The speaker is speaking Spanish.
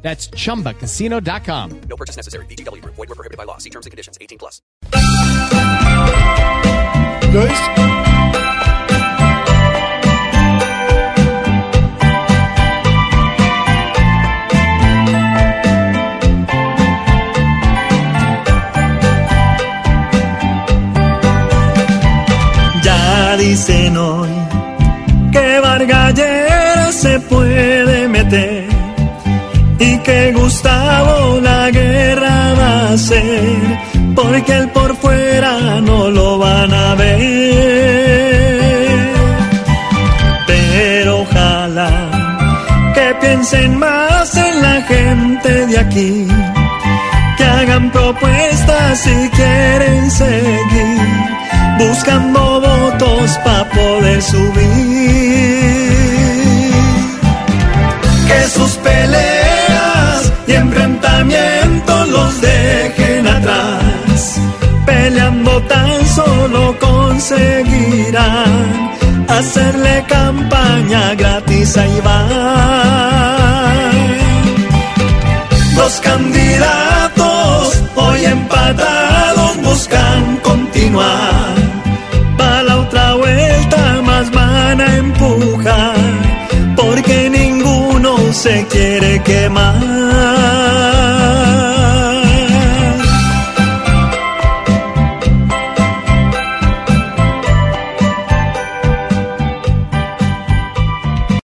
That's chumbacasino.com. No purchase necessary. BGW. Void were prohibited by law. See terms and conditions. 18 plus. Joyce. Ya dicen hoy que Vargallera se puede meter y que Gustavo la guerra va a hacer porque el por fuera no lo van a ver. Pero ojalá que piensen más en la gente de aquí, que hagan propuestas si quieren seguir buscando votos para poder subir. Que sus peleas y enfrentamientos los dejen atrás. Peleando tan solo conseguirán hacerle campaña gratis a Iván. Los candidatos hoy empatados buscan continuar. Para la otra vuelta más van a empujar, porque ninguno se quiere quemar.